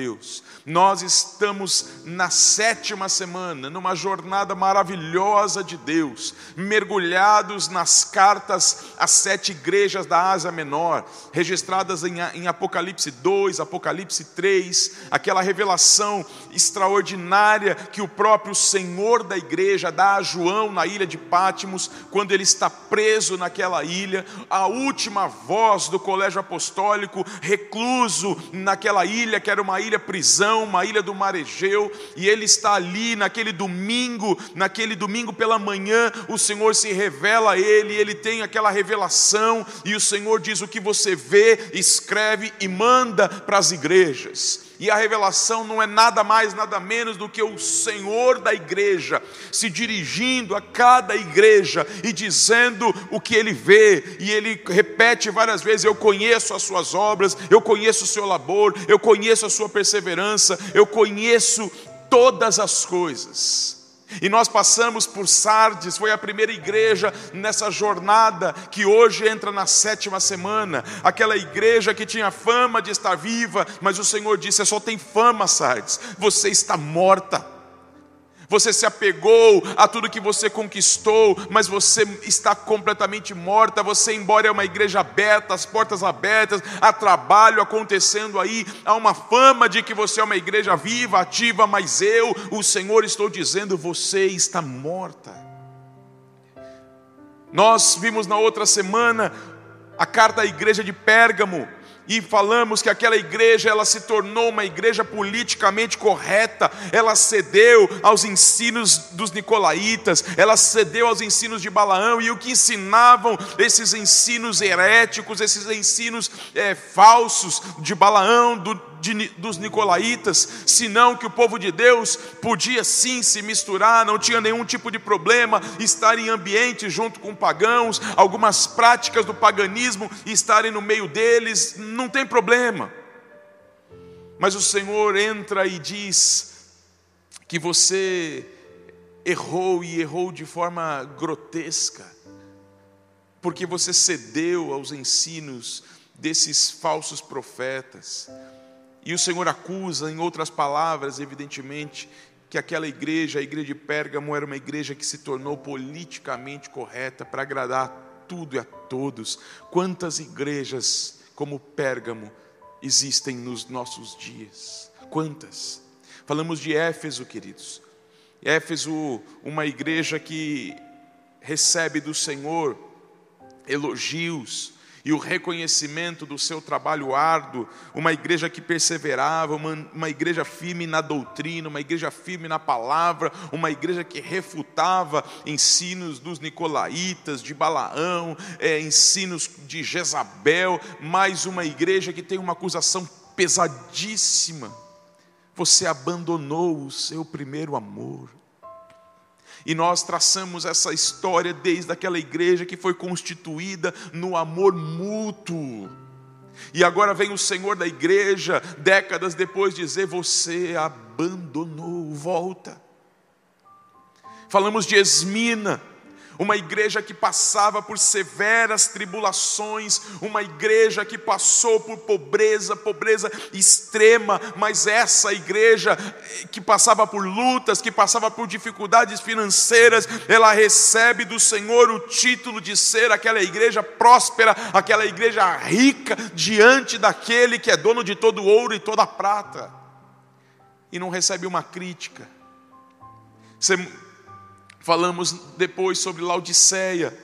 Deus. Nós estamos na sétima semana, numa jornada maravilhosa de Deus, mergulhados nas cartas às sete igrejas da Ásia Menor, registradas em, Apocalipse 2, Apocalipse 3, aquela revelação extraordinária que o próprio Senhor da igreja dá a João na ilha de Pátimos, quando ele está preso naquela ilha, a última voz do colégio apostólico, recluso naquela ilha, que era uma ilha ilha uma ilha do mar Egeu, e ele está ali naquele domingo, naquele domingo pela manhã, o Senhor se revela a ele, ele tem aquela revelação, e o Senhor diz o que você vê, escreve e manda para as igrejas e a revelação não é nada mais, nada menos do que o Senhor da igreja se dirigindo a cada igreja e dizendo o que ele vê, e ele repete várias vezes: Eu conheço as suas obras, eu conheço o seu labor, eu conheço a sua perseverança, eu conheço todas as coisas. E nós passamos por Sardes, foi a primeira igreja nessa jornada que hoje entra na sétima semana. Aquela igreja que tinha fama de estar viva, mas o Senhor disse: só tem fama, Sardes, você está morta. Você se apegou a tudo que você conquistou, mas você está completamente morta. Você, embora é uma igreja aberta, as portas abertas, há trabalho acontecendo aí, há uma fama de que você é uma igreja viva, ativa, mas eu, o Senhor, estou dizendo: você está morta. Nós vimos na outra semana a carta à igreja de Pérgamo, e falamos que aquela igreja ela se tornou uma igreja politicamente correta, ela cedeu aos ensinos dos nicolaítas, ela cedeu aos ensinos de Balaão e o que ensinavam esses ensinos heréticos, esses ensinos é, falsos de Balaão, do, de, dos nicolaítas, senão que o povo de Deus podia sim se misturar, não tinha nenhum tipo de problema estar em ambiente junto com pagãos, algumas práticas do paganismo estarem no meio deles, não tem problema. Mas o Senhor entra e diz que você errou e errou de forma grotesca, porque você cedeu aos ensinos desses falsos profetas. E o Senhor acusa, em outras palavras, evidentemente, que aquela igreja, a igreja de Pérgamo, era uma igreja que se tornou politicamente correta para agradar a tudo e a todos. Quantas igrejas como Pérgamo existem nos nossos dias? Quantas? Falamos de Éfeso, queridos. Éfeso, uma igreja que recebe do Senhor elogios, e o reconhecimento do seu trabalho árduo, uma igreja que perseverava, uma, uma, igreja firme na doutrina, uma igreja firme na palavra, uma igreja que refutava ensinos dos nicolaítas, de Balaão, é, ensinos de Jezabel, mais uma igreja que tem uma acusação pesadíssima. Você abandonou o seu primeiro amor. E nós traçamos essa história desde aquela igreja que foi constituída no amor mútuo. E agora vem o Senhor da igreja, décadas depois, dizer: Você abandonou, volta. Falamos de Esmina, uma igreja que passava por severas tribulações, uma igreja que passou por pobreza, pobreza extrema, mas essa igreja que passava por lutas, que passava por dificuldades financeiras, ela recebe do Senhor o título de ser aquela igreja próspera, aquela igreja rica diante daquele que é dono de todo ouro e toda prata, e não recebe uma crítica. Você Falamos depois sobre Laodiceia.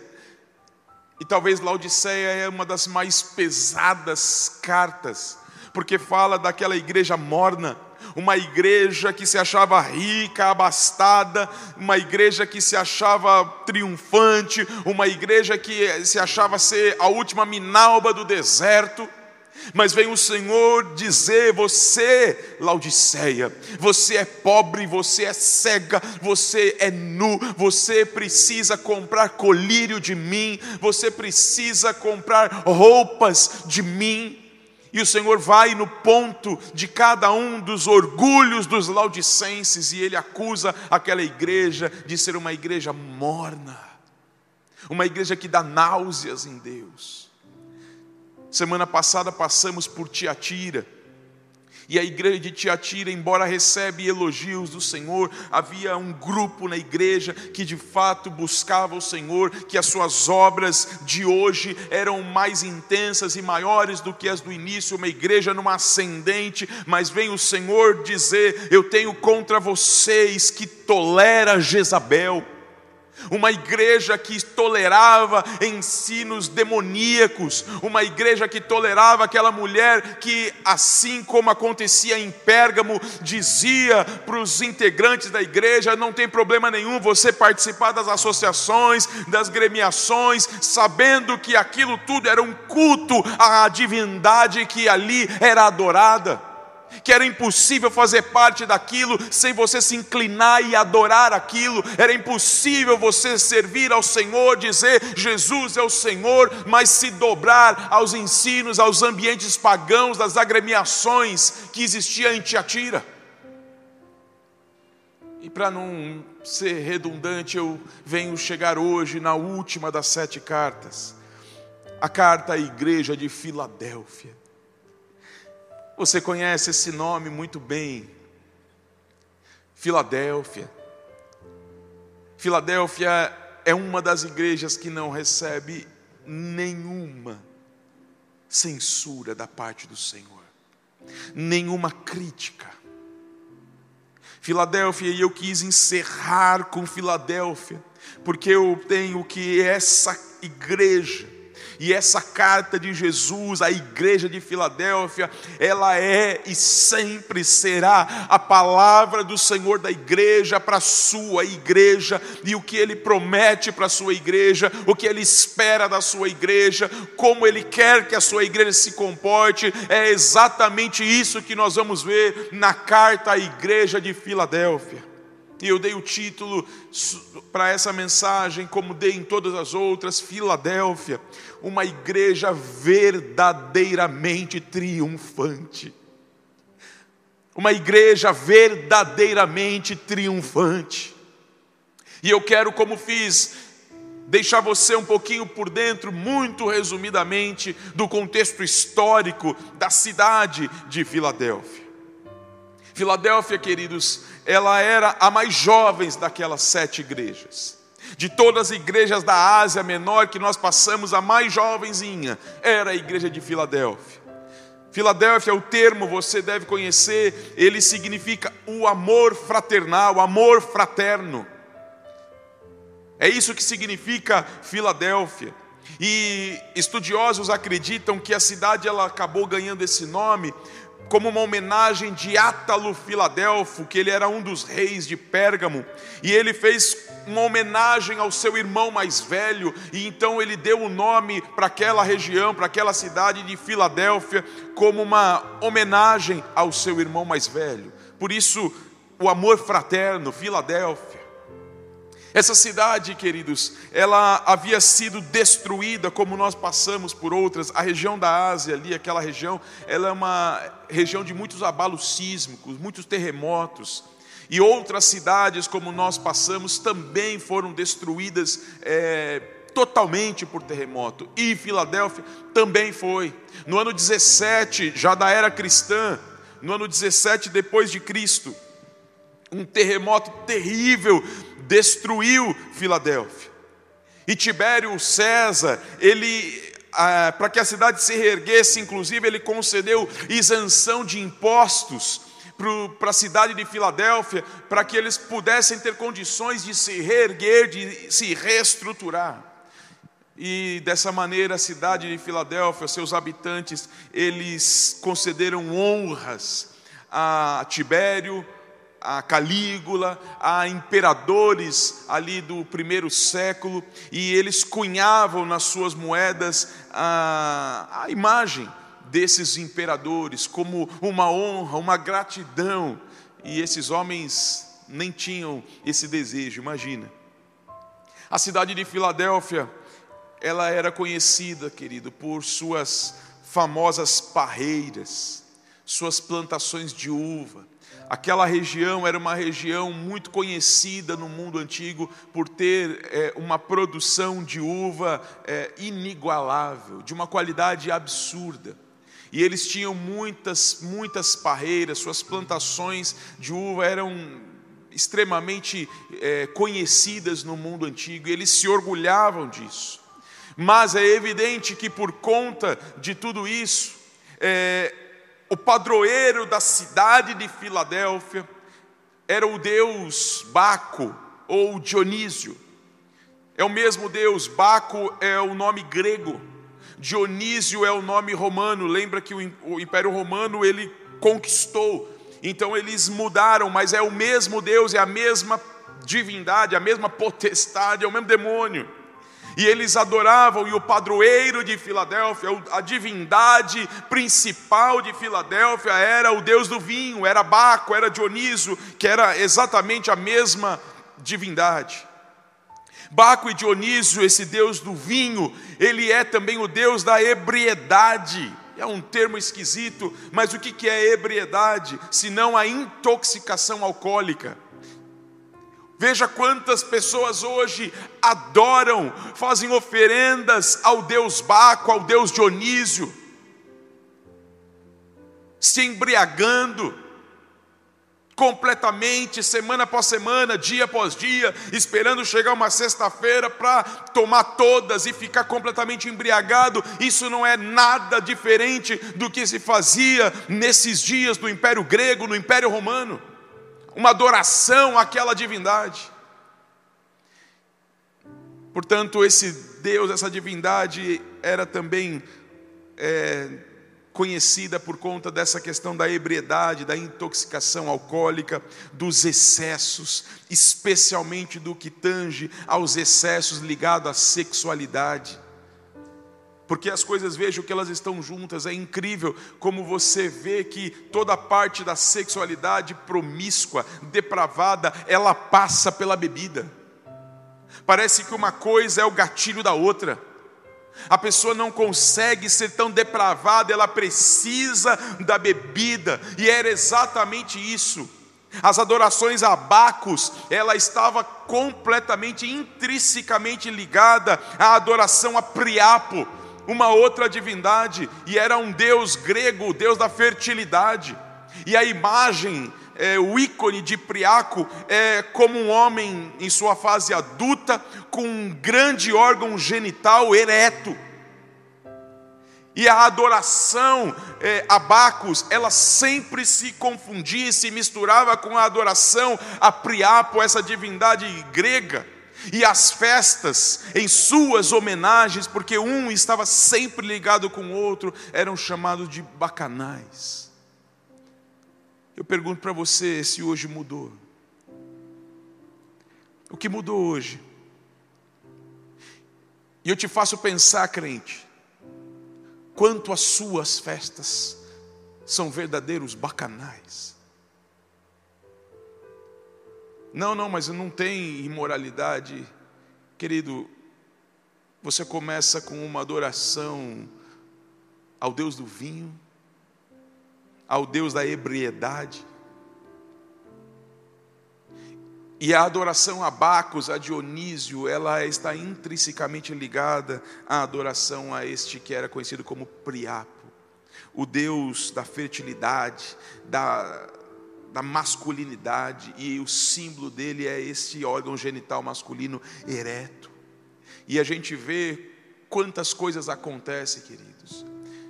E talvez Laodiceia é uma das mais pesadas cartas, porque fala daquela igreja morna, uma igreja que se achava rica, abastada, uma igreja que se achava triunfante, uma igreja que se achava ser a última minalba do deserto. Mas vem o Senhor dizer: você, Laodiceia, você é pobre, você é cega, você é nu, você precisa comprar colírio de mim, você precisa comprar roupas de mim. E o Senhor vai no ponto de cada um dos orgulhos dos laudicenses e ele acusa aquela igreja de ser uma igreja morna, uma igreja que dá náuseas em Deus. Semana passada passamos por Tiatira. E a igreja de Tiatira, embora recebe elogios do Senhor, havia um grupo na igreja que de fato buscava o Senhor, que as suas obras de hoje eram mais intensas e maiores do que as do início, uma igreja numa ascendente, mas vem o Senhor dizer: Eu tenho contra vocês que tolera Jezabel uma igreja que tolerava ensinos demoníacos, uma igreja que tolerava aquela mulher que, assim como acontecia em Pérgamo, dizia para os integrantes da igreja: não tem problema nenhum você participar das associações, das gremiações, sabendo que aquilo tudo era um culto à divindade que ali era adorada que era impossível fazer parte daquilo sem você se inclinar e adorar aquilo, era impossível você servir ao Senhor, dizer Jesus é o Senhor, mas se dobrar aos ensinos, aos ambientes pagãos, das agremiações que existiam em Tiatira. E para não ser redundante, eu venho chegar hoje na última das sete cartas, a carta à igreja de Filadélfia. Você conhece esse nome muito bem. Filadélfia. Filadélfia é uma das igrejas que não recebe nenhuma censura da parte do Senhor, nenhuma crítica. Filadélfia, e eu quis encerrar com Filadélfia, porque eu tenho que essa igreja e essa carta de Jesus à igreja de Filadélfia, ela é e sempre será a palavra do Senhor da igreja para a sua igreja, e o que ele promete para a sua igreja, o que ele espera da sua igreja, como ele quer que a sua igreja se comporte, é exatamente isso que nós vamos ver na carta à igreja de Filadélfia. E eu dei o título para essa mensagem, como dei em todas as outras, Filadélfia, uma igreja verdadeiramente triunfante. Uma igreja verdadeiramente triunfante. E eu quero, como fiz, deixar você um pouquinho por dentro, muito resumidamente, do contexto histórico da cidade de Filadélfia. Filadélfia, queridos, ela era a mais jovem daquelas sete igrejas. De todas as igrejas da Ásia Menor que nós passamos, a mais jovenzinha era a igreja de Filadélfia. Filadélfia, o termo você deve conhecer, ele significa o amor fraternal, amor fraterno. É isso que significa Filadélfia. E estudiosos acreditam que a cidade ela acabou ganhando esse nome como uma homenagem de Átalo Filadelfo, que ele era um dos reis de Pérgamo, e ele fez uma homenagem ao seu irmão mais velho, e então ele deu o nome para aquela região, para aquela cidade de Filadélfia, como uma homenagem ao seu irmão mais velho. Por isso, o amor fraterno, Filadélfia. Essa cidade, queridos, ela havia sido destruída, como nós passamos por outras. A região da Ásia, ali, aquela região, ela é uma região de muitos abalos sísmicos, muitos terremotos. E outras cidades, como nós passamos, também foram destruídas é, totalmente por terremoto. E Filadélfia também foi. No ano 17, já da era cristã, no ano 17 depois de Cristo, um terremoto terrível destruiu Filadélfia. E Tibério César, ele ah, para que a cidade se reerguesse, inclusive ele concedeu isenção de impostos para a cidade de Filadélfia, para que eles pudessem ter condições de se reerguer, de se reestruturar. E dessa maneira a cidade de Filadélfia, seus habitantes, eles concederam honras a Tibério, a Calígula, a imperadores ali do primeiro século, e eles cunhavam nas suas moedas a, a imagem desses imperadores como uma honra, uma gratidão, e esses homens nem tinham esse desejo, imagina. A cidade de Filadélfia, ela era conhecida, querido, por suas famosas parreiras, suas plantações de uva, Aquela região era uma região muito conhecida no mundo antigo por ter é, uma produção de uva é, inigualável, de uma qualidade absurda. E eles tinham muitas, muitas parreiras, suas plantações de uva eram extremamente é, conhecidas no mundo antigo, e eles se orgulhavam disso. Mas é evidente que por conta de tudo isso, é, o padroeiro da cidade de Filadélfia era o deus Baco ou Dionísio. É o mesmo deus, Baco é o nome grego, Dionísio é o nome romano. Lembra que o Império Romano ele conquistou então eles mudaram, mas é o mesmo Deus, é a mesma divindade, a mesma potestade, é o mesmo demônio. E eles adoravam, e o padroeiro de Filadélfia, a divindade principal de Filadélfia era o Deus do vinho, era Baco, era Dioniso, que era exatamente a mesma divindade. Baco e Dionísio, esse Deus do vinho, ele é também o Deus da ebriedade. É um termo esquisito, mas o que é ebriedade, senão a intoxicação alcoólica? Veja quantas pessoas hoje adoram, fazem oferendas ao Deus Baco, ao Deus Dionísio, se embriagando, completamente, semana após semana, dia após dia, esperando chegar uma sexta-feira para tomar todas e ficar completamente embriagado. Isso não é nada diferente do que se fazia nesses dias do Império Grego, no Império Romano. Uma adoração àquela divindade. Portanto, esse Deus, essa divindade, era também é, conhecida por conta dessa questão da ebriedade, da intoxicação alcoólica, dos excessos, especialmente do que tange aos excessos ligados à sexualidade. Porque as coisas, vejam que elas estão juntas, é incrível como você vê que toda parte da sexualidade promíscua, depravada, ela passa pela bebida. Parece que uma coisa é o gatilho da outra. A pessoa não consegue ser tão depravada, ela precisa da bebida, e era exatamente isso. As adorações a Bacos, ela estava completamente, intrinsecamente ligada à adoração a Priapo, uma outra divindade, e era um deus grego, o deus da fertilidade. E a imagem é, o ícone de Priaco é como um homem em sua fase adulta, com um grande órgão genital ereto. E a adoração é, a Bacos, ela sempre se confundia, se misturava com a adoração a Priapo, essa divindade grega. E as festas, em suas homenagens, porque um estava sempre ligado com o outro, eram chamados de bacanais. Eu pergunto para você se hoje mudou. O que mudou hoje? E eu te faço pensar, crente, quanto as suas festas são verdadeiros bacanais. Não, não, mas não tem imoralidade. Querido, você começa com uma adoração ao Deus do vinho, ao Deus da ebriedade. E a adoração a Bacos, a Dionísio, ela está intrinsecamente ligada à adoração a este que era conhecido como Priapo, o Deus da fertilidade, da, da masculinidade, e o símbolo dele é esse órgão genital masculino ereto. E a gente vê quantas coisas acontecem, queridos.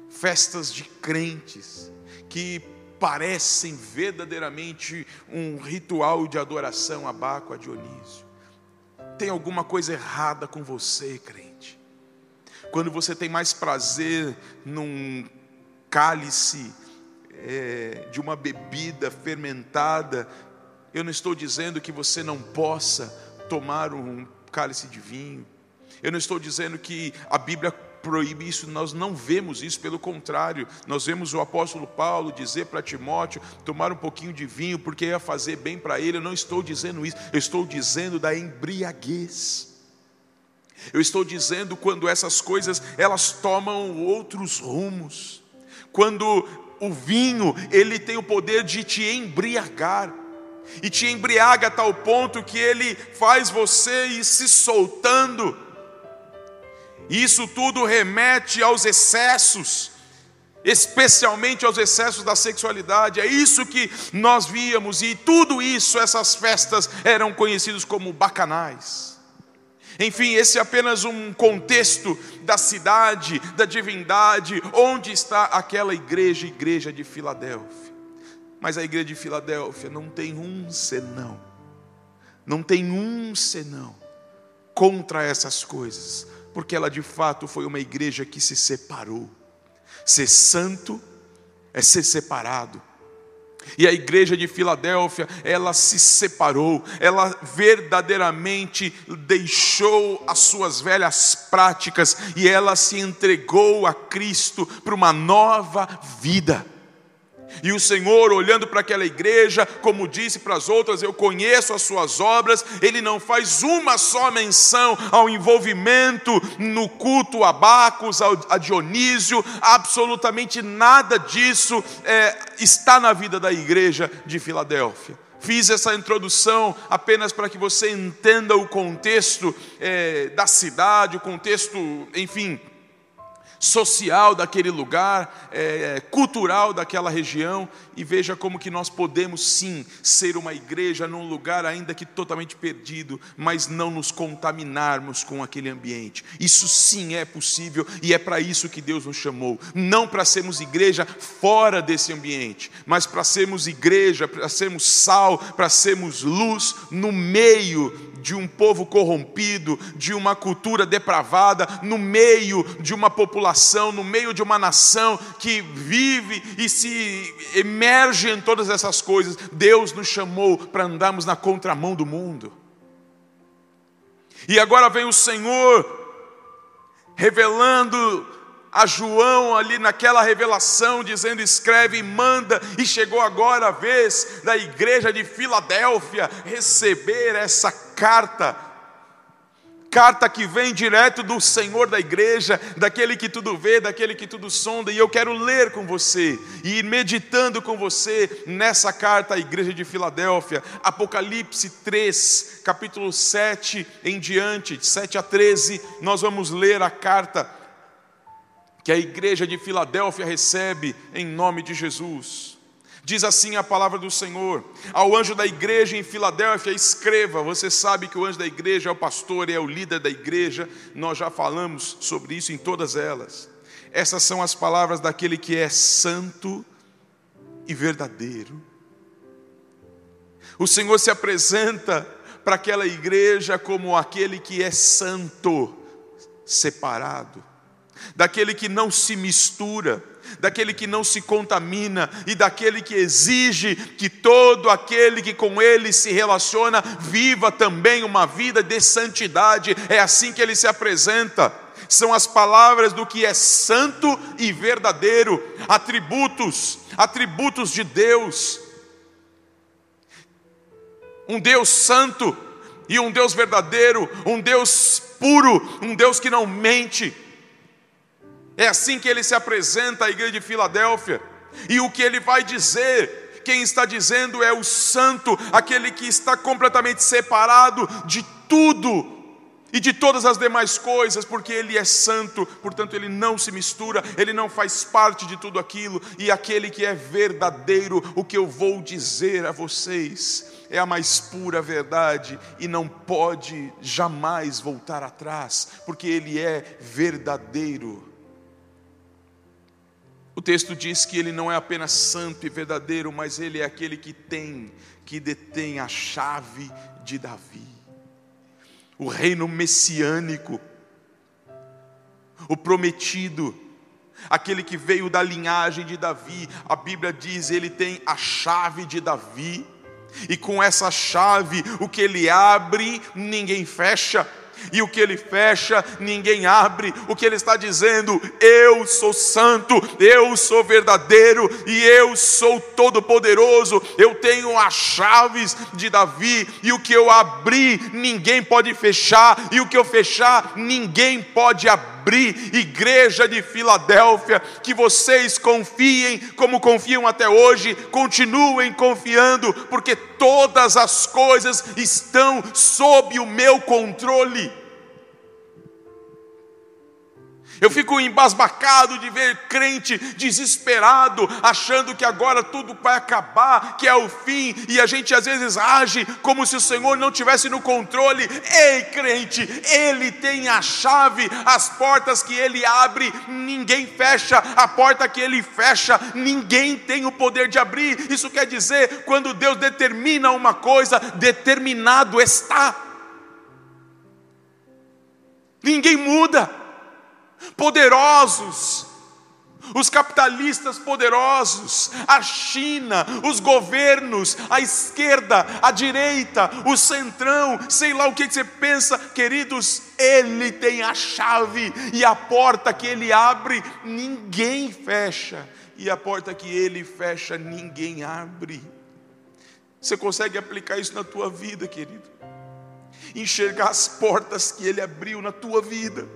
Festas de crentes, que parecem verdadeiramente um ritual de adoração a Baco, a Dionísio. Tem alguma coisa errada com você, crente. Quando você tem mais prazer num cálice é, de uma bebida fermentada, eu não estou dizendo que você não possa tomar um cálice de vinho. Eu não estou dizendo que a Bíblia proíbe isso, nós não vemos isso, pelo contrário, nós vemos o apóstolo Paulo dizer para Timóteo tomar um pouquinho de vinho porque ia fazer bem para ele. Eu não estou dizendo isso, eu estou dizendo da embriaguez. Eu estou dizendo quando essas coisas elas tomam outros rumos. Quando o vinho, ele tem o poder de te embriagar. E te embriaga a tal ponto que ele faz você ir se soltando isso tudo remete aos excessos. especialmente aos excessos da sexualidade. É isso que nós víamos, e tudo isso, essas festas eram conhecidos como bacanais. Enfim, esse é apenas um contexto da cidade, da divindade, onde está aquela igreja, igreja de Filadélfia. Mas a igreja de Filadélfia não tem um senão, não tem um senão contra essas coisas, porque ela de fato foi uma igreja que se separou Ser santo é ser separado. E a igreja de Filadélfia, ela se separou, ela verdadeiramente deixou as suas velhas práticas e ela se entregou a Cristo para uma nova vida. E o Senhor, olhando para aquela igreja, como disse para as outras, eu conheço as suas obras, ele não faz uma só menção ao envolvimento no culto a Bacos, a Dionísio, absolutamente nada disso é, está na vida da igreja de Filadélfia. Fiz essa introdução apenas para que você entenda o contexto é, da cidade, o contexto, enfim, social daquele lugar, é, cultural daquela região, e veja como que nós podemos sim ser uma igreja num lugar ainda que totalmente perdido, mas não nos contaminarmos com aquele ambiente. Isso sim é possível e é para isso que Deus nos chamou, não para sermos igreja fora desse ambiente, mas para sermos igreja, para sermos sal, para sermos luz no meio de um povo corrompido, de uma cultura depravada, no meio de uma população, no meio de uma nação que vive e se emerge em todas essas coisas. Deus nos chamou para andarmos na contramão do mundo. E agora vem o Senhor revelando a João ali naquela revelação, dizendo: escreve e manda, e chegou agora a vez da igreja de Filadélfia receber essa carta. Carta que vem direto do Senhor da igreja, daquele que tudo vê, daquele que tudo sonda, e eu quero ler com você e ir meditando com você nessa carta à igreja de Filadélfia, Apocalipse 3, capítulo 7 em diante, de 7 a 13, nós vamos ler a carta que a igreja de Filadélfia recebe em nome de Jesus. Diz assim a palavra do Senhor: ao anjo da igreja em Filadélfia, escreva. Você sabe que o anjo da igreja é o pastor, é o líder da igreja, nós já falamos sobre isso em todas elas. Essas são as palavras daquele que é santo e verdadeiro. O Senhor se apresenta para aquela igreja como aquele que é santo, separado daquele que não se mistura, daquele que não se contamina e daquele que exige que todo aquele que com ele se relaciona viva também uma vida de santidade. É assim que ele se apresenta. São as palavras do que é santo e verdadeiro, atributos, atributos de Deus. Um Deus santo e um Deus verdadeiro, um Deus puro, um Deus que não mente é assim que ele se apresenta à igreja de Filadélfia. E o que ele vai dizer, quem está dizendo é o santo, aquele que está completamente separado de tudo e de todas as demais coisas, porque ele é santo, portanto ele não se mistura, ele não faz parte de tudo aquilo, e aquele que é verdadeiro, o que eu vou dizer a vocês é a mais pura verdade e não pode jamais voltar atrás, porque ele é verdadeiro. O texto diz que ele não é apenas santo e verdadeiro, mas ele é aquele que tem, que detém a chave de Davi. O reino messiânico, o prometido, aquele que veio da linhagem de Davi. A Bíblia diz, ele tem a chave de Davi. E com essa chave, o que ele abre, ninguém fecha e o que ele fecha, ninguém abre. O que ele está dizendo, eu sou santo, eu sou verdadeiro e eu sou todo-poderoso. Eu tenho as chaves de Davi, e o que eu abri, ninguém pode fechar, e o que eu fechar, ninguém pode abrir abrir, igreja de Filadélfia, que vocês confiem como confiam até hoje, continuem confiando, porque todas as coisas estão sob o meu controle. Eu fico embasbacado de ver crente desesperado, achando que agora tudo vai acabar, que é o fim, e a gente às vezes age como se o Senhor não tivesse no controle. Ei, crente, Ele tem a chave, as portas que Ele abre, ninguém fecha, a porta que Ele fecha, ninguém tem o poder de abrir. Isso quer dizer, quando Deus determina uma coisa, determinado está. Ninguém muda poderosos, os capitalistas poderosos, a China, os governos, a esquerda, a direita, o centrão, sei lá o que você pensa, queridos, Ele tem a chave e a porta que Ele abre, ninguém fecha, e a porta que Ele fecha, ninguém abre. Você consegue aplicar isso na tua vida, querido? Enxergar as portas que Ele abriu na tua vida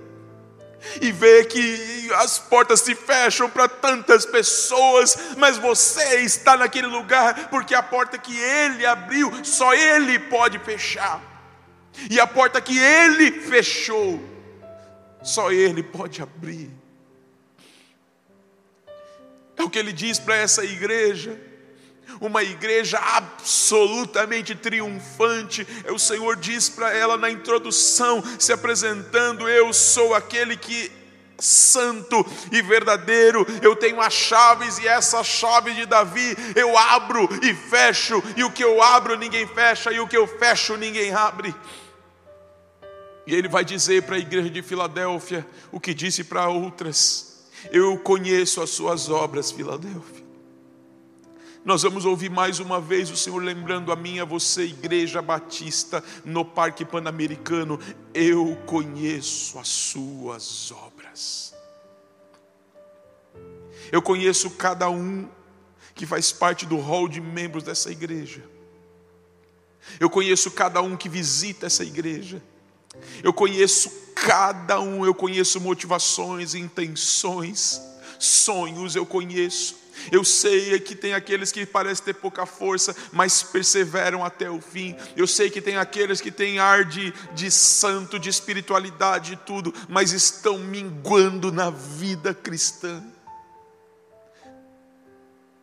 e ver que as portas se fecham para tantas pessoas, mas você está naquele lugar porque a porta que ele abriu, só ele pode fechar. E a porta que ele fechou, só ele pode abrir. É o que ele diz para essa igreja uma igreja absolutamente triunfante. O Senhor diz para ela na introdução, se apresentando: Eu sou aquele que santo e verdadeiro, eu tenho as chaves e essa chave de Davi eu abro e fecho, e o que eu abro ninguém fecha, e o que eu fecho ninguém abre. E ele vai dizer para a igreja de Filadélfia o que disse para outras: Eu conheço as suas obras, Filadélfia. Nós vamos ouvir mais uma vez o Senhor lembrando a mim, a você, Igreja Batista, no Parque Pan-Americano. Eu conheço as suas obras. Eu conheço cada um que faz parte do hall de membros dessa igreja. Eu conheço cada um que visita essa igreja. Eu conheço cada um, eu conheço motivações, intenções, sonhos, eu conheço. Eu sei que tem aqueles que parecem ter pouca força, mas perseveram até o fim. Eu sei que tem aqueles que têm ar de, de santo, de espiritualidade e tudo, mas estão minguando na vida cristã.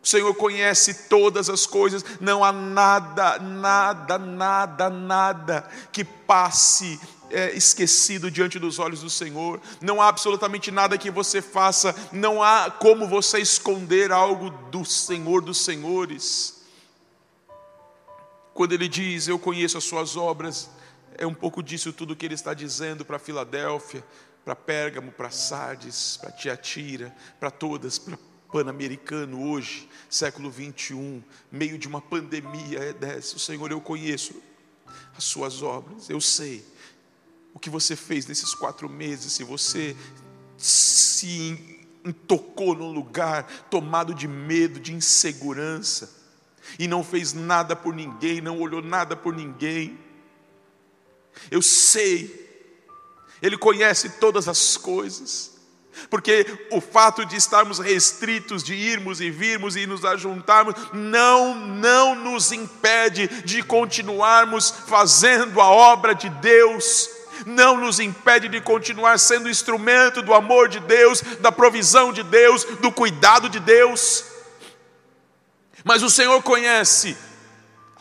O Senhor conhece todas as coisas, não há nada, nada, nada, nada que passe é, esquecido diante dos olhos do Senhor, não há absolutamente nada que você faça, não há como você esconder algo do Senhor dos Senhores. Quando ele diz, Eu conheço as suas obras, é um pouco disso tudo que ele está dizendo para Filadélfia, para Pérgamo, para Sardes, para Tiatira, para todas, para Pan-Americano hoje, século 21, meio de uma pandemia é dessa. O Senhor, eu conheço as suas obras, eu sei o que você fez nesses quatro meses, se você se tocou num lugar tomado de medo, de insegurança, e não fez nada por ninguém, não olhou nada por ninguém. Eu sei, Ele conhece todas as coisas, porque o fato de estarmos restritos, de irmos e virmos e nos ajuntarmos, não, não nos impede de continuarmos fazendo a obra de Deus não nos impede de continuar sendo instrumento do amor de Deus, da provisão de Deus, do cuidado de Deus. Mas o Senhor conhece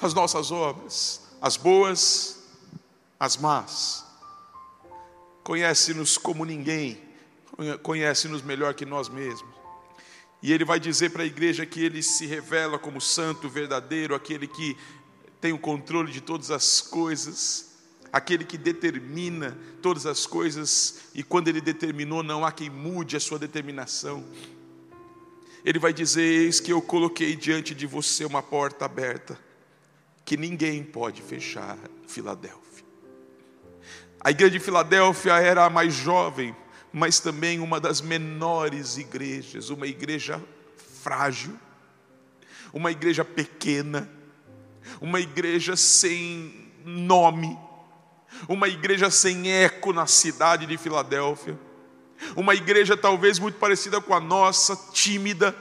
as nossas obras, as boas, as más. Conhece-nos como ninguém, conhece-nos melhor que nós mesmos. E ele vai dizer para a igreja que ele se revela como santo, verdadeiro, aquele que tem o controle de todas as coisas aquele que determina todas as coisas, e quando ele determinou, não há quem mude a sua determinação. Ele vai dizer: Eis que eu coloquei diante de você uma porta aberta, que ninguém pode fechar, Filadélfia. A igreja de Filadélfia era a mais jovem, mas também uma das menores igrejas, uma igreja frágil, uma igreja pequena, uma igreja sem nome, uma igreja sem eco na cidade de Filadélfia, uma igreja talvez muito parecida com a nossa, tímida,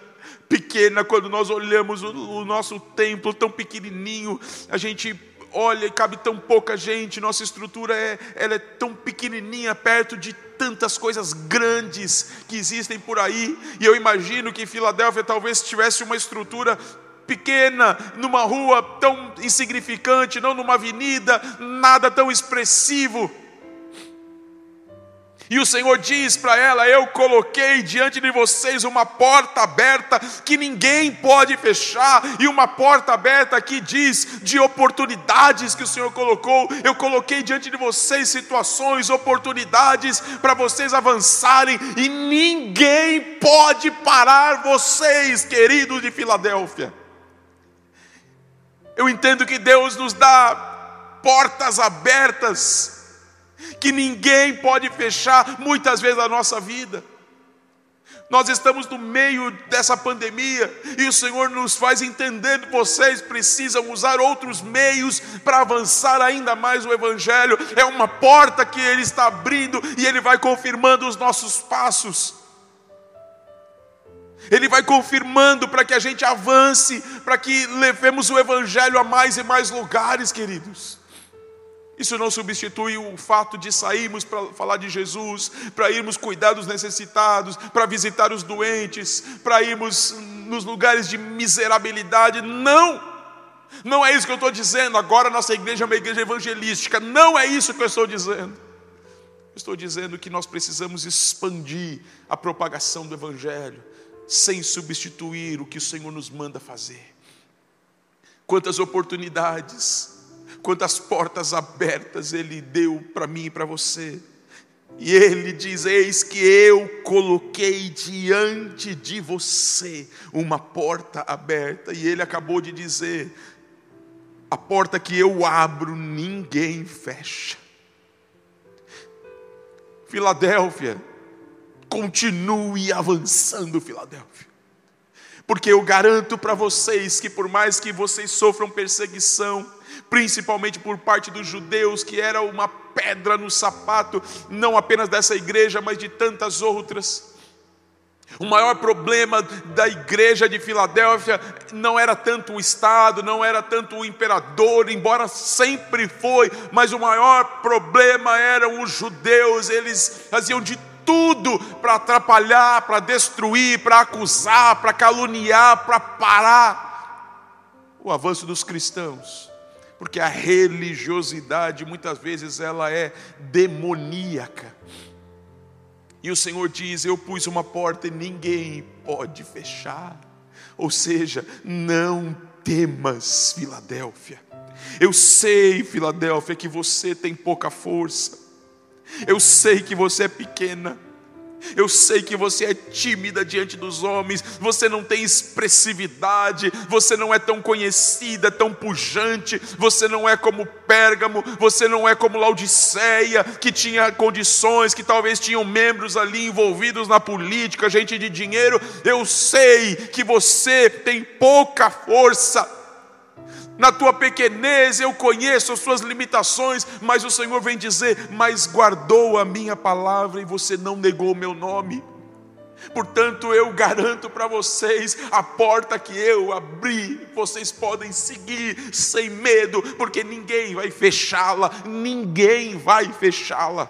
pequena, quando nós olhamos o, o nosso templo tão pequenininho, a gente olha e cabe tão pouca gente, nossa estrutura é, ela é tão pequenininha perto de tantas coisas grandes que existem por aí, e eu imagino que Filadélfia talvez tivesse uma estrutura pequena, numa rua tão insignificante, não numa avenida, nada tão expressivo. E o Senhor diz para ela: Eu coloquei diante de vocês uma porta aberta que ninguém pode fechar, e uma porta aberta que diz de oportunidades que o Senhor colocou. Eu coloquei diante de vocês situações, oportunidades para vocês avançarem, e ninguém pode parar vocês, queridos de Filadélfia. Eu entendo que Deus nos dá portas abertas que ninguém pode fechar muitas vezes a nossa vida. Nós estamos no meio dessa pandemia e o Senhor nos faz entender que vocês precisam usar outros meios para avançar ainda mais o Evangelho. É uma porta que Ele está abrindo e Ele vai confirmando os nossos passos. Ele vai confirmando para que a gente avance, para que levemos o Evangelho a mais e mais lugares, queridos. Isso não substitui o fato de sairmos para falar de Jesus, para irmos cuidar dos necessitados, para visitar os doentes, para irmos nos lugares de miserabilidade. Não! Não é isso que eu estou dizendo. Agora nossa igreja é uma igreja evangelística. Não é isso que eu estou dizendo. Estou dizendo que nós precisamos expandir a propagação do Evangelho, sem substituir o que o Senhor nos manda fazer. Quantas oportunidades quantas portas abertas Ele deu para mim e para você. E Ele diz: Eis que eu coloquei diante de você uma porta aberta. E Ele acabou de dizer: A porta que eu abro, ninguém fecha. Filadélfia, continue avançando, Filadélfia. Porque eu garanto para vocês que, por mais que vocês sofram perseguição, principalmente por parte dos judeus, que era uma pedra no sapato, não apenas dessa igreja, mas de tantas outras. O maior problema da igreja de Filadélfia não era tanto o Estado, não era tanto o imperador, embora sempre foi, mas o maior problema eram os judeus, eles faziam de tudo para atrapalhar, para destruir, para acusar, para caluniar, para parar o avanço dos cristãos porque a religiosidade muitas vezes ela é demoníaca. E o Senhor diz: Eu pus uma porta e ninguém pode fechar. Ou seja, não temas, Filadélfia. Eu sei, Filadélfia, que você tem pouca força. Eu sei que você é pequena. Eu sei que você é tímida diante dos homens, você não tem expressividade, você não é tão conhecida, tão pujante, você não é como Pérgamo, você não é como Laodiceia, que tinha condições, que talvez tinham membros ali envolvidos na política, gente de dinheiro. Eu sei que você tem pouca força, na tua pequenez eu conheço as suas limitações, mas o Senhor vem dizer: Mas guardou a minha palavra e você não negou o meu nome. Portanto, eu garanto para vocês: a porta que eu abri, vocês podem seguir sem medo, porque ninguém vai fechá-la, ninguém vai fechá-la.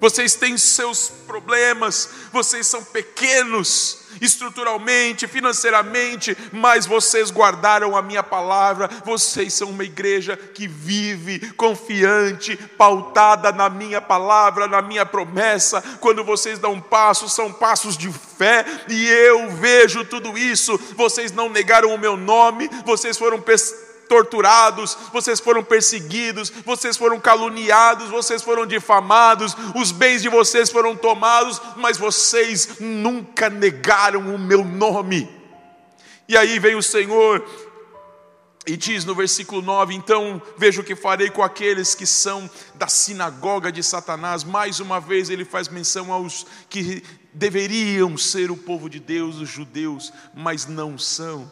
Vocês têm seus problemas, vocês são pequenos estruturalmente, financeiramente, mas vocês guardaram a minha palavra. Vocês são uma igreja que vive confiante, pautada na minha palavra, na minha promessa. Quando vocês dão passos, são passos de fé, e eu vejo tudo isso. Vocês não negaram o meu nome, vocês foram pesquisados torturados, vocês foram perseguidos, vocês foram caluniados, vocês foram difamados, os bens de vocês foram tomados, mas vocês nunca negaram o meu nome. E aí vem o Senhor e diz no versículo 9: Então veja o que farei com aqueles que são da sinagoga de Satanás. Mais uma vez ele faz menção aos que deveriam ser o povo de Deus, os judeus, mas não são.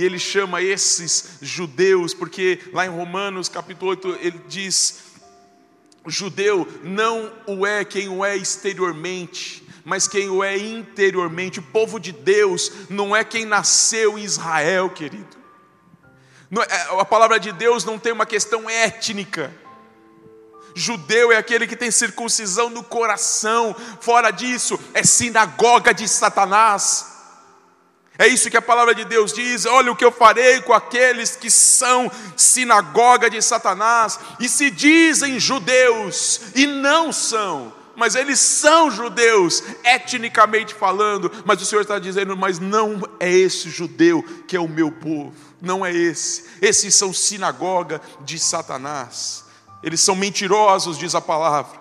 E ele chama esses judeus, porque lá em Romanos capítulo 8 ele diz: judeu não o é quem o é exteriormente, mas quem o é interiormente. O povo de Deus não é quem nasceu em Israel, querido. É, a palavra de Deus não tem uma questão étnica. Judeu é aquele que tem circuncisão no coração, fora disso, é sinagoga de Satanás. É isso que a palavra de Deus diz: olha o que eu farei com aqueles que são sinagoga de Satanás e se dizem judeus e não são, mas eles são judeus, etnicamente falando, mas o Senhor está dizendo, mas não é esse judeu que é o meu povo, não é esse, esses são sinagoga de Satanás, eles são mentirosos, diz a palavra,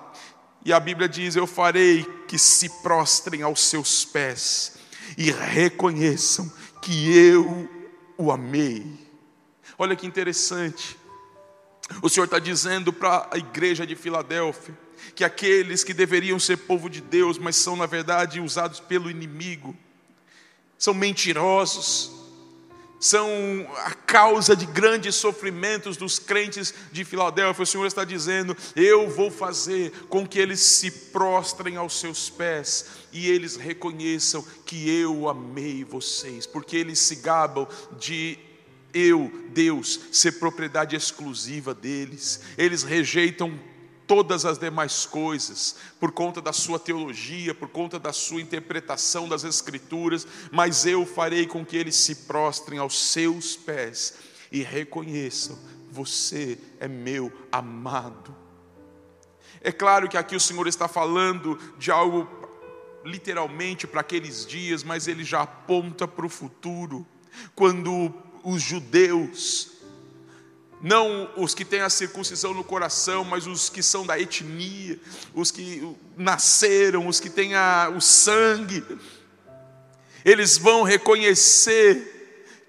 e a Bíblia diz: Eu farei que se prostrem aos seus pés e reconheçam que eu o amei. Olha que interessante. O Senhor está dizendo para a igreja de Filadélfia que aqueles que deveriam ser povo de Deus, mas são na verdade usados pelo inimigo, são mentirosos, são a causa de grandes sofrimentos dos crentes de Filadélfia. O Senhor está dizendo: Eu vou fazer com que eles se prostrem aos seus pés e eles reconheçam que eu amei vocês, porque eles se gabam de eu, Deus, ser propriedade exclusiva deles. Eles rejeitam todas as demais coisas, por conta da sua teologia, por conta da sua interpretação das Escrituras, mas eu farei com que eles se prostrem aos seus pés e reconheçam: você é meu amado. É claro que aqui o Senhor está falando de algo literalmente para aqueles dias, mas ele já aponta para o futuro, quando os judeus não os que têm a circuncisão no coração, mas os que são da etnia, os que nasceram, os que têm a, o sangue, eles vão reconhecer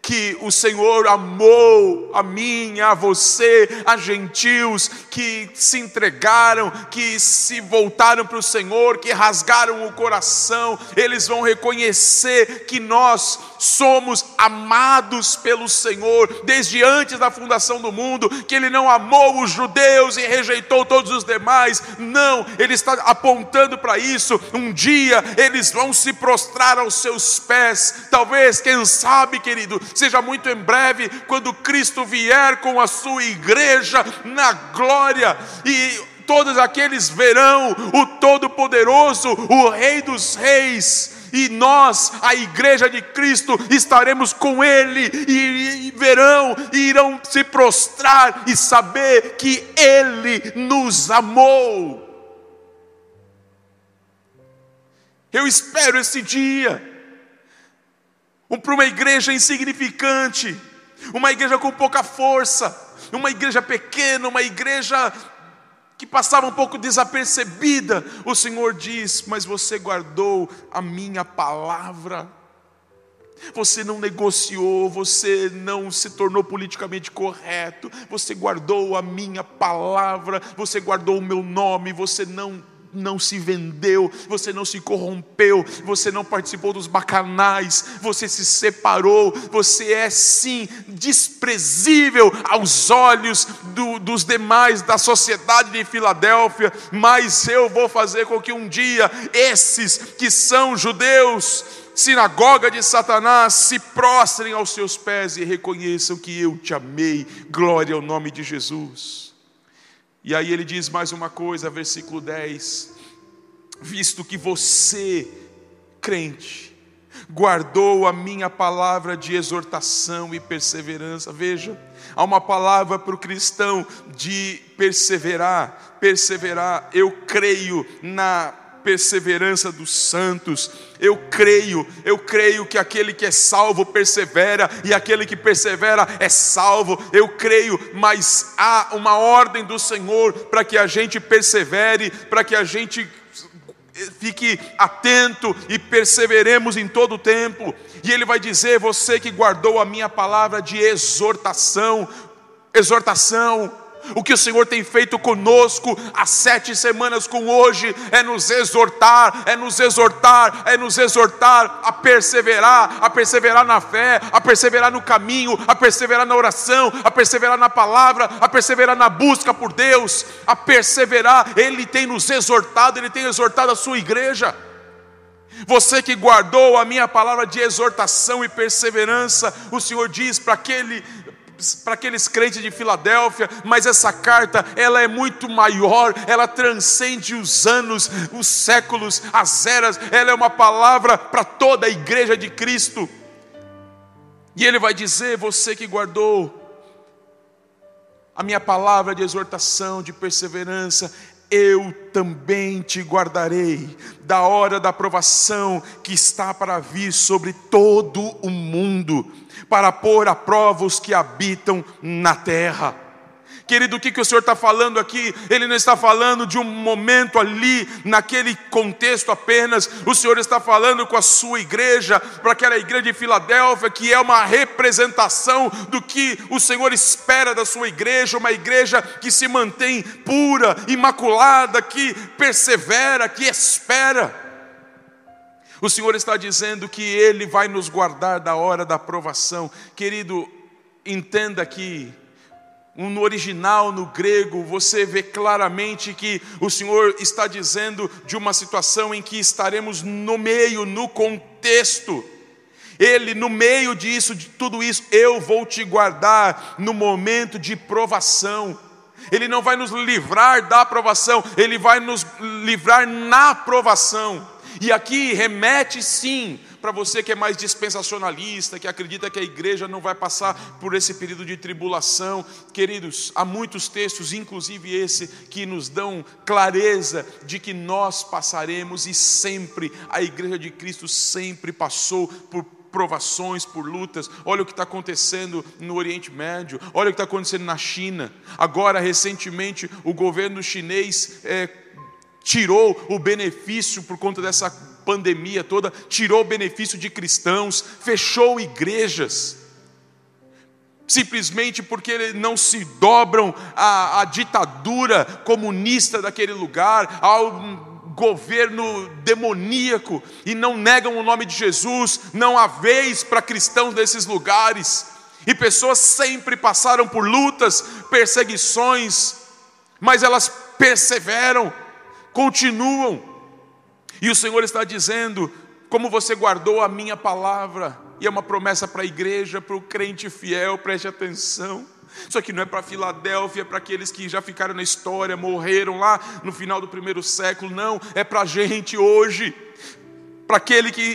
que o Senhor amou a mim, a você, a gentios que se entregaram, que se voltaram para o Senhor, que rasgaram o coração, eles vão reconhecer que nós somos amados pelo Senhor desde antes da fundação do mundo, que Ele não amou os judeus e rejeitou todos os demais, não, Ele está apontando para isso. Um dia eles vão se prostrar aos seus pés, talvez, quem sabe, querido, seja muito em breve, quando Cristo vier com a sua igreja na glória. E todos aqueles verão o Todo-Poderoso, o Rei dos Reis, e nós, a igreja de Cristo, estaremos com Ele, e, e, verão, e irão se prostrar e saber que Ele nos amou. Eu espero esse dia para uma igreja insignificante, uma igreja com pouca força, uma igreja pequena, uma igreja que passava um pouco desapercebida. O Senhor diz: Mas você guardou a minha palavra. Você não negociou, você não se tornou politicamente correto, você guardou a minha palavra, você guardou o meu nome, você não não se vendeu, você não se corrompeu, você não participou dos bacanais, você se separou, você é sim desprezível aos olhos do, dos demais da sociedade de Filadélfia, mas eu vou fazer com que um dia esses que são judeus, sinagoga de Satanás, se prostrem aos seus pés e reconheçam que eu te amei, glória ao nome de Jesus. E aí ele diz mais uma coisa, versículo 10: Visto que você, crente, guardou a minha palavra de exortação e perseverança, veja, há uma palavra para o cristão de perseverar, perseverar, eu creio na perseverança dos santos. Eu creio, eu creio que aquele que é salvo persevera e aquele que persevera é salvo. Eu creio, mas há uma ordem do Senhor para que a gente persevere, para que a gente fique atento e perseveremos em todo o tempo. E ele vai dizer: Você que guardou a minha palavra de exortação, exortação, o que o Senhor tem feito conosco há sete semanas com hoje é nos exortar, é nos exortar, é nos exortar a perseverar, a perseverar na fé, a perseverar no caminho, a perseverar na oração, a perseverar na palavra, a perseverar na busca por Deus, a perseverar. Ele tem nos exortado, ele tem exortado a sua igreja. Você que guardou a minha palavra de exortação e perseverança, o Senhor diz para aquele para aqueles crentes de Filadélfia, mas essa carta, ela é muito maior, ela transcende os anos, os séculos, as eras, ela é uma palavra para toda a igreja de Cristo. E ele vai dizer: você que guardou a minha palavra de exortação, de perseverança, eu também te guardarei da hora da provação que está para vir sobre todo o mundo, para pôr à prova os que habitam na terra. Querido, o que, que o Senhor está falando aqui? Ele não está falando de um momento ali, naquele contexto apenas. O Senhor está falando com a sua igreja, para aquela igreja de Filadélfia, que é uma representação do que o Senhor espera da sua igreja, uma igreja que se mantém pura, imaculada, que persevera, que espera. O Senhor está dizendo que Ele vai nos guardar da hora da aprovação. Querido, entenda que no original, no grego, você vê claramente que o Senhor está dizendo de uma situação em que estaremos no meio, no contexto. Ele, no meio disso, de tudo isso, eu vou te guardar no momento de provação. Ele não vai nos livrar da provação, ele vai nos livrar na provação. E aqui remete sim para você que é mais dispensacionalista, que acredita que a igreja não vai passar por esse período de tribulação, queridos, há muitos textos, inclusive esse, que nos dão clareza de que nós passaremos e sempre, a igreja de Cristo sempre passou por provações, por lutas. Olha o que está acontecendo no Oriente Médio, olha o que está acontecendo na China. Agora, recentemente, o governo chinês é, tirou o benefício por conta dessa pandemia toda, tirou o benefício de cristãos, fechou igrejas, simplesmente porque não se dobram à, à ditadura comunista daquele lugar, ao governo demoníaco e não negam o nome de Jesus, não há vez para cristãos desses lugares. E pessoas sempre passaram por lutas, perseguições, mas elas perseveram, continuam. E o Senhor está dizendo: como você guardou a minha palavra, e é uma promessa para a igreja, para o crente fiel, preste atenção. Isso aqui não é para Filadélfia, é para aqueles que já ficaram na história, morreram lá no final do primeiro século, não, é para a gente hoje, para aquele que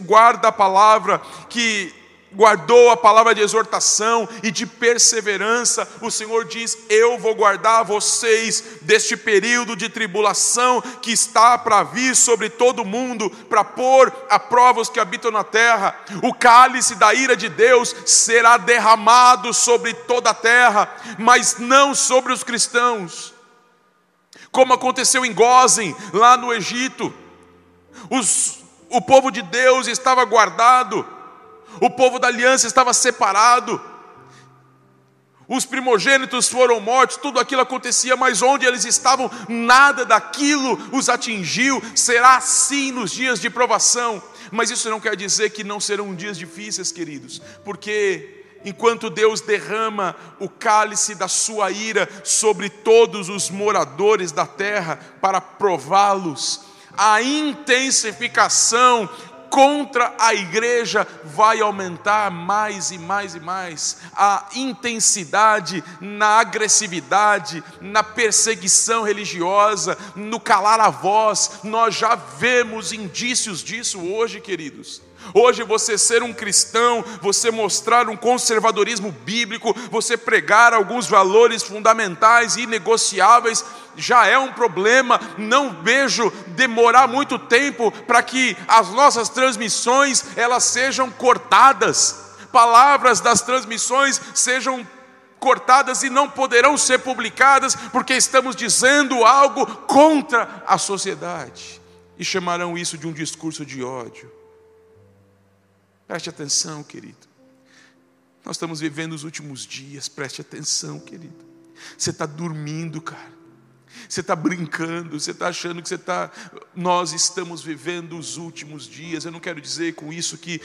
guarda a palavra, que guardou a palavra de exortação e de perseverança, o Senhor diz: Eu vou guardar vocês deste período de tribulação que está para vir sobre todo o mundo, para pôr a prova os que habitam na terra. O cálice da ira de Deus será derramado sobre toda a terra, mas não sobre os cristãos. Como aconteceu em Gozen, lá no Egito, os, o povo de Deus estava guardado, o povo da aliança estava separado, os primogênitos foram mortos, tudo aquilo acontecia, mas onde eles estavam, nada daquilo os atingiu. Será assim nos dias de provação, mas isso não quer dizer que não serão dias difíceis, queridos, porque enquanto Deus derrama o cálice da sua ira sobre todos os moradores da terra para prová-los, a intensificação contra a igreja vai aumentar mais e mais e mais. A intensidade na agressividade, na perseguição religiosa, no calar a voz, nós já vemos indícios disso hoje, queridos. Hoje você ser um cristão, você mostrar um conservadorismo bíblico, você pregar alguns valores fundamentais e inegociáveis, já é um problema. Não vejo demorar muito tempo para que as nossas transmissões elas sejam cortadas. Palavras das transmissões sejam cortadas e não poderão ser publicadas porque estamos dizendo algo contra a sociedade. E chamarão isso de um discurso de ódio. Preste atenção, querido. Nós estamos vivendo os últimos dias, preste atenção, querido. Você está dormindo, cara. Você está brincando, você está achando que você está. Nós estamos vivendo os últimos dias. Eu não quero dizer com isso que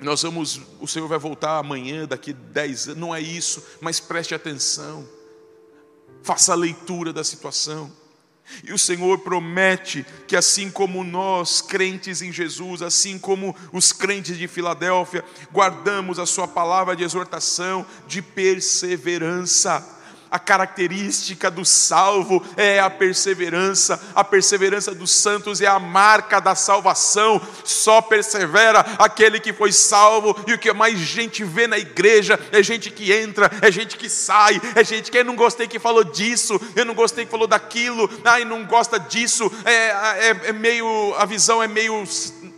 nós vamos. O Senhor vai voltar amanhã, daqui dez anos. Não é isso, mas preste atenção. Faça a leitura da situação. E o Senhor promete que, assim como nós, crentes em Jesus, assim como os crentes de Filadélfia, guardamos a Sua palavra de exortação, de perseverança a característica do salvo é a perseverança, a perseverança dos santos é a marca da salvação. Só persevera aquele que foi salvo, e o que mais gente vê na igreja é gente que entra, é gente que sai, é gente que eu não gostei que falou disso, eu não gostei que falou daquilo, ai, não gosta disso, é, é, é meio, a visão é meio,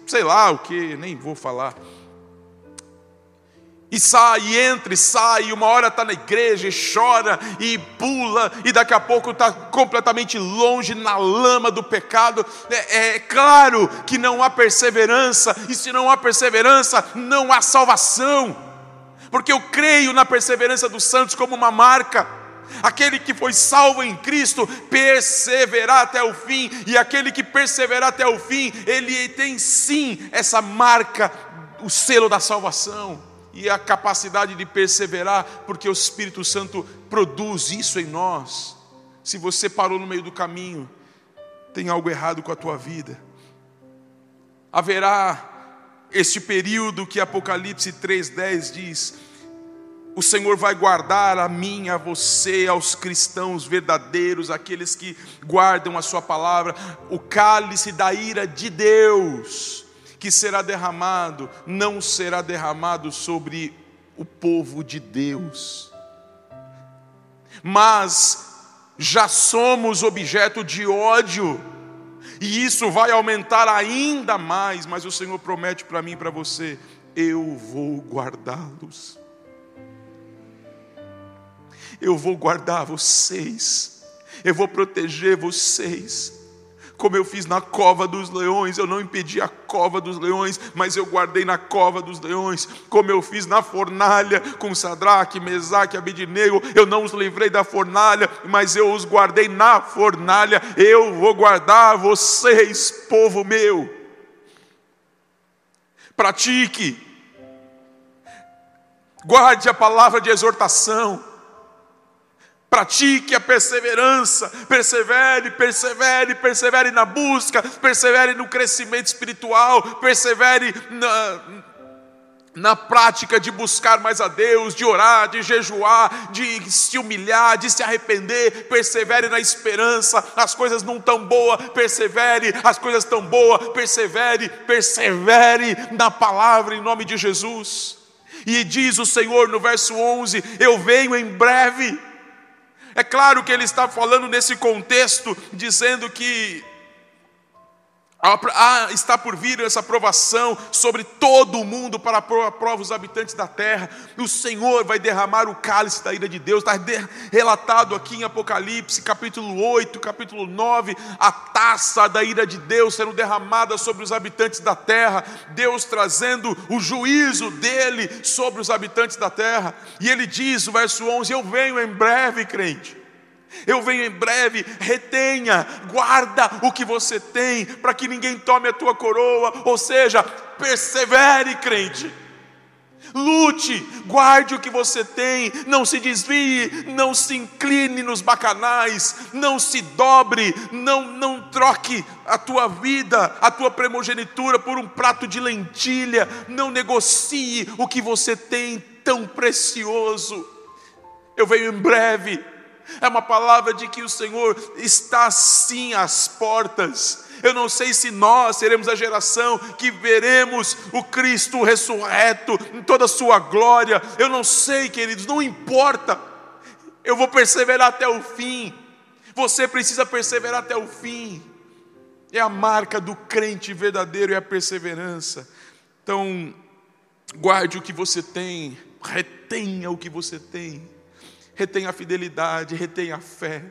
sei lá o que, nem vou falar. E sai, e entra e sai, e uma hora está na igreja, e chora, e pula, e daqui a pouco está completamente longe na lama do pecado. É, é, claro que não há perseverança, e se não há perseverança, não há salvação, porque eu creio na perseverança dos santos como uma marca. Aquele que foi salvo em Cristo perseverar até o fim, e aquele que perseverar até o fim, ele tem sim essa marca, o selo da salvação e a capacidade de perseverar, porque o Espírito Santo produz isso em nós. Se você parou no meio do caminho, tem algo errado com a tua vida. Haverá este período que Apocalipse 3:10 diz: o Senhor vai guardar a mim, a você, aos cristãos verdadeiros, aqueles que guardam a Sua palavra, o cálice da ira de Deus que será derramado não será derramado sobre o povo de Deus, mas já somos objeto de ódio, e isso vai aumentar ainda mais. Mas o Senhor promete para mim e para você: eu vou guardá-los, eu vou guardar vocês, eu vou proteger vocês como eu fiz na cova dos leões, eu não impedi a cova dos leões, mas eu guardei na cova dos leões, como eu fiz na fornalha com Sadraque, Mesaque Abidnego, eu não os livrei da fornalha, mas eu os guardei na fornalha, eu vou guardar vocês, povo meu. Pratique, guarde a palavra de exortação, Pratique a perseverança, persevere, persevere, persevere na busca, persevere no crescimento espiritual, persevere na, na prática de buscar mais a Deus, de orar, de jejuar, de se humilhar, de se arrepender, persevere na esperança, as coisas não tão boas, persevere, as coisas tão boas, persevere, persevere na palavra em nome de Jesus. E diz o Senhor no verso 11: Eu venho em breve. É claro que ele está falando nesse contexto, dizendo que ah, está por vir essa aprovação sobre todo o mundo para a prova os habitantes da terra. O Senhor vai derramar o cálice da ira de Deus. Está relatado aqui em Apocalipse, capítulo 8, capítulo 9, a taça da ira de Deus sendo derramada sobre os habitantes da terra. Deus trazendo o juízo dele sobre os habitantes da terra. E ele diz, o verso 11: Eu venho em breve, crente. Eu venho em breve, retenha, guarda o que você tem, para que ninguém tome a tua coroa, ou seja, persevere, crente. Lute, guarde o que você tem, não se desvie, não se incline nos bacanais, não se dobre, não, não troque a tua vida, a tua primogenitura por um prato de lentilha, não negocie o que você tem tão precioso. Eu venho em breve, é uma palavra de que o Senhor está sim às portas. Eu não sei se nós seremos a geração que veremos o Cristo ressurreto em toda a sua glória. Eu não sei, queridos, não importa. Eu vou perseverar até o fim. Você precisa perseverar até o fim. É a marca do crente verdadeiro é a perseverança. Então, guarde o que você tem, retenha o que você tem retém a fidelidade, retém a fé,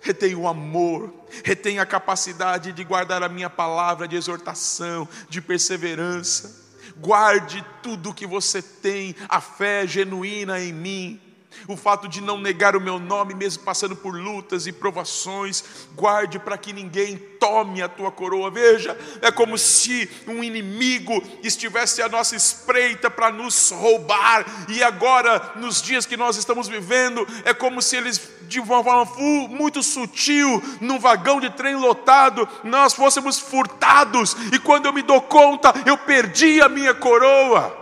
retém o amor, retém a capacidade de guardar a minha palavra de exortação, de perseverança. Guarde tudo que você tem, a fé genuína em mim. O fato de não negar o meu nome, mesmo passando por lutas e provações, guarde para que ninguém tome a tua coroa. Veja, é como se um inimigo estivesse à nossa espreita para nos roubar, e agora, nos dias que nós estamos vivendo, é como se eles, de uma forma muito sutil, num vagão de trem lotado, nós fôssemos furtados, e quando eu me dou conta, eu perdi a minha coroa.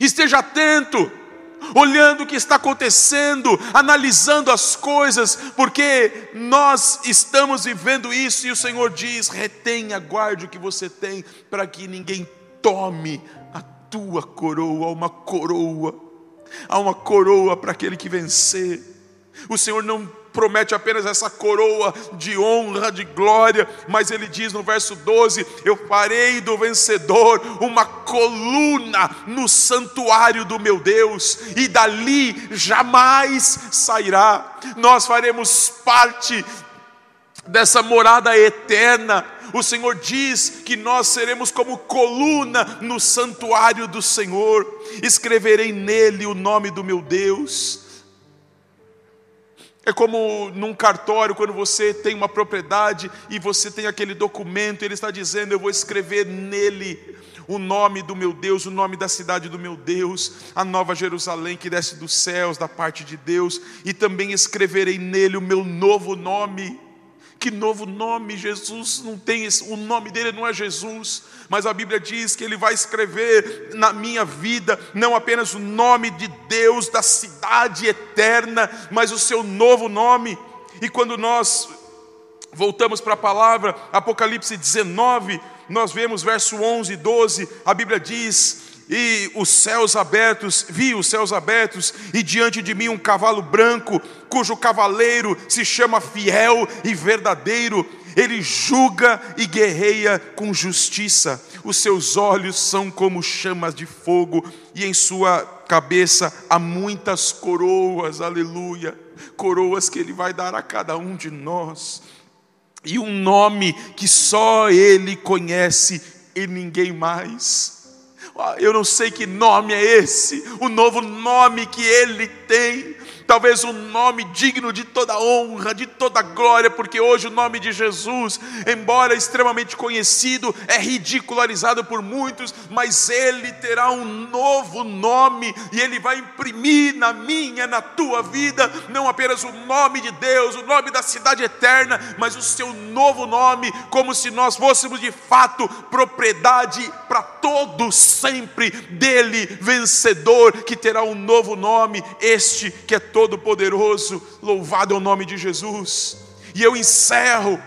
Esteja atento olhando o que está acontecendo, analisando as coisas, porque nós estamos vivendo isso e o Senhor diz: retenha, guarde o que você tem, para que ninguém tome a tua coroa, uma coroa, há uma coroa para aquele que vencer. O Senhor não promete apenas essa coroa de honra, de glória, mas ele diz no verso 12: Eu farei do vencedor uma coluna no santuário do meu Deus, e dali jamais sairá. Nós faremos parte dessa morada eterna. O Senhor diz que nós seremos como coluna no santuário do Senhor. Escreverei nele o nome do meu Deus é como num cartório, quando você tem uma propriedade e você tem aquele documento, ele está dizendo: Eu vou escrever nele o nome do meu Deus, o nome da cidade do meu Deus, a nova Jerusalém que desce dos céus, da parte de Deus, e também escreverei nele o meu novo nome. Que novo nome? Jesus não tem, esse, o nome dele não é Jesus, mas a Bíblia diz que ele vai escrever na minha vida não apenas o nome de Deus, da cidade eterna, mas o seu novo nome. E quando nós voltamos para a palavra, Apocalipse 19, nós vemos verso 11 e 12, a Bíblia diz: e os céus abertos, vi os céus abertos, e diante de mim um cavalo branco, cujo cavaleiro se chama Fiel e Verdadeiro, ele julga e guerreia com justiça, os seus olhos são como chamas de fogo, e em sua cabeça há muitas coroas, aleluia, coroas que ele vai dar a cada um de nós, e um nome que só ele conhece e ninguém mais. Eu não sei que nome é esse, o novo nome que ele tem talvez um nome digno de toda honra, de toda glória, porque hoje o nome de Jesus, embora extremamente conhecido, é ridicularizado por muitos, mas ele terá um novo nome e ele vai imprimir na minha, na tua vida, não apenas o nome de Deus, o nome da cidade eterna, mas o seu novo nome, como se nós fôssemos de fato propriedade para todos sempre dele, vencedor, que terá um novo nome, este que é todo Todo-Poderoso, louvado é o nome de Jesus. E eu encerro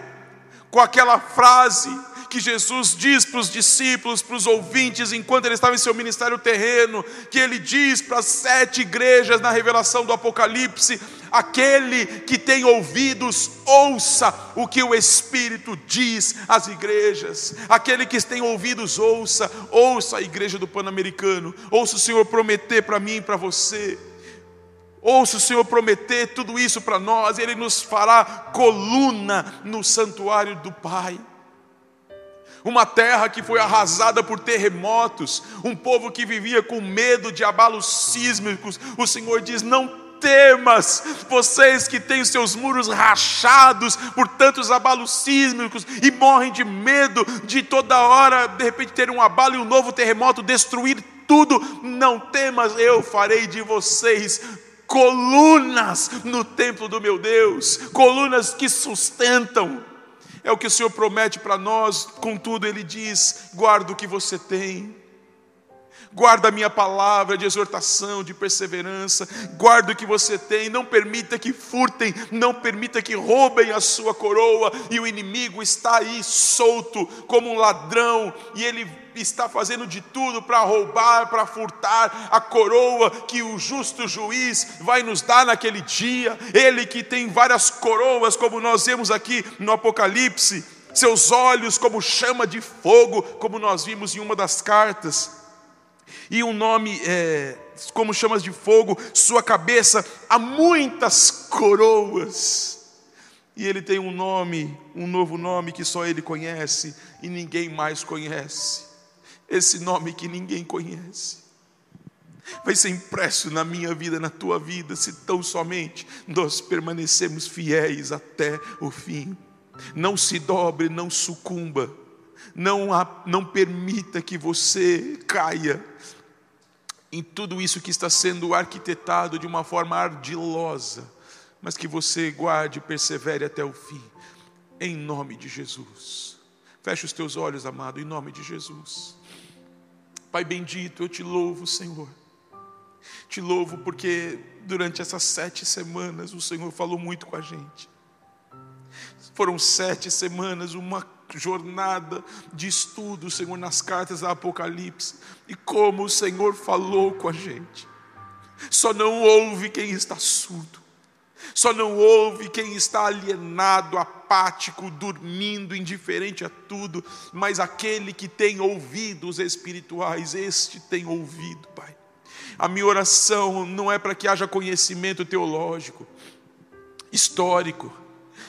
com aquela frase que Jesus diz para os discípulos, para os ouvintes, enquanto ele estava em seu ministério terreno, que ele diz para as sete igrejas na revelação do Apocalipse: aquele que tem ouvidos, ouça o que o Espírito diz às igrejas, aquele que tem ouvidos, ouça, ouça a igreja do Pan-Americano, ouça o Senhor prometer para mim e para você Ouça o Senhor prometer tudo isso para nós, Ele nos fará coluna no santuário do Pai. Uma terra que foi arrasada por terremotos, um povo que vivia com medo de abalos sísmicos. O Senhor diz: Não temas, vocês que têm os seus muros rachados por tantos abalos sísmicos e morrem de medo de toda hora, de repente, ter um abalo e um novo terremoto destruir tudo, não temas, eu farei de vocês colunas no templo do meu Deus, colunas que sustentam. É o que o Senhor promete para nós, contudo, Ele diz: guarda o que você tem. Guarda a minha palavra de exortação, de perseverança. Guarda o que você tem. Não permita que furtem, não permita que roubem a sua coroa. E o inimigo está aí solto como um ladrão, e ele está fazendo de tudo para roubar, para furtar a coroa que o justo juiz vai nos dar naquele dia. Ele que tem várias coroas, como nós vemos aqui no Apocalipse, seus olhos como chama de fogo, como nós vimos em uma das cartas e um nome é, como chamas de fogo, sua cabeça há muitas coroas. E ele tem um nome, um novo nome que só ele conhece e ninguém mais conhece. Esse nome que ninguém conhece. vai ser impresso na minha vida, na tua vida, se tão somente nós permanecemos fiéis até o fim. Não se dobre, não sucumba, não, não permita que você caia em tudo isso que está sendo arquitetado de uma forma ardilosa, mas que você guarde e persevere até o fim, em nome de Jesus. Feche os teus olhos, amado, em nome de Jesus. Pai bendito, eu te louvo, Senhor. Te louvo porque durante essas sete semanas o Senhor falou muito com a gente. Foram sete semanas, uma jornada de estudo, Senhor, nas cartas da Apocalipse. E como o Senhor falou com a gente. Só não ouve quem está surdo. Só não ouve quem está alienado, apático, dormindo, indiferente a tudo, mas aquele que tem ouvidos espirituais, este tem ouvido, Pai. A minha oração não é para que haja conhecimento teológico, histórico.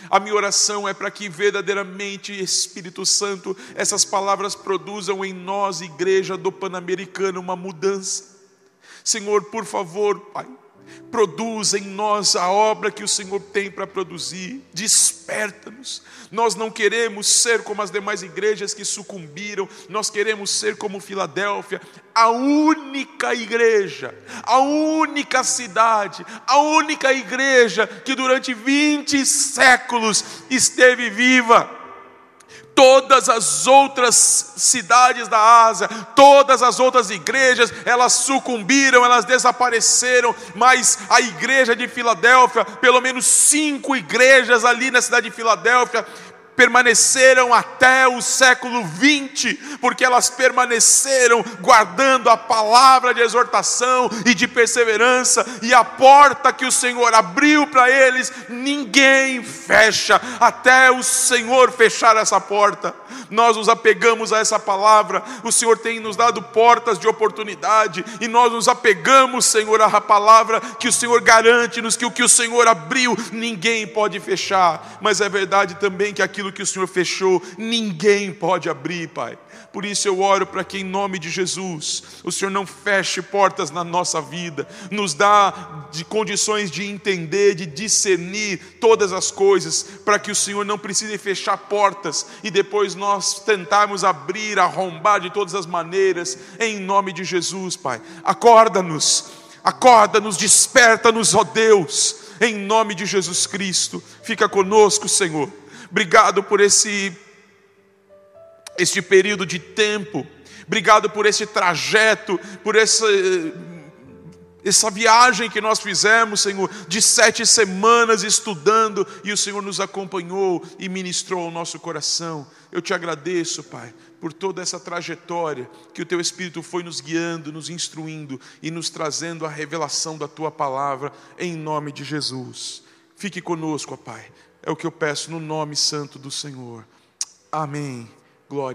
A minha oração é para que verdadeiramente, Espírito Santo, essas palavras produzam em nós, igreja do Pan-Americano, uma mudança. Senhor, por favor, Pai, Produz em nós a obra que o Senhor tem para produzir, desperta-nos. Nós não queremos ser como as demais igrejas que sucumbiram, nós queremos ser como Filadélfia, a única igreja, a única cidade, a única igreja que durante 20 séculos esteve viva todas as outras cidades da Ásia, todas as outras igrejas, elas sucumbiram, elas desapareceram, mas a igreja de Filadélfia, pelo menos cinco igrejas ali na cidade de Filadélfia, permaneceram até o século 20, porque elas permaneceram guardando a palavra de exortação e de perseverança, e a porta que o Senhor abriu para eles, ninguém fecha, até o Senhor fechar essa porta. Nós nos apegamos a essa palavra, o Senhor tem nos dado portas de oportunidade, e nós nos apegamos, Senhor, à palavra que o Senhor garante-nos que o que o Senhor abriu, ninguém pode fechar, mas é verdade também que aquilo aquilo que o Senhor fechou, ninguém pode abrir, Pai. Por isso eu oro para que, em nome de Jesus, o Senhor não feche portas na nossa vida, nos dá de condições de entender, de discernir todas as coisas, para que o Senhor não precise fechar portas e depois nós tentarmos abrir, arrombar de todas as maneiras, em nome de Jesus, Pai. Acorda-nos, acorda-nos, desperta-nos, ó Deus, em nome de Jesus Cristo. Fica conosco, Senhor. Obrigado por esse este período de tempo. Obrigado por esse trajeto, por essa essa viagem que nós fizemos, Senhor, de sete semanas estudando, e o Senhor nos acompanhou e ministrou ao nosso coração. Eu te agradeço, Pai, por toda essa trajetória que o Teu Espírito foi nos guiando, nos instruindo e nos trazendo a revelação da Tua palavra, em nome de Jesus. Fique conosco, Pai. É o que eu peço no nome santo do Senhor. Amém. Glória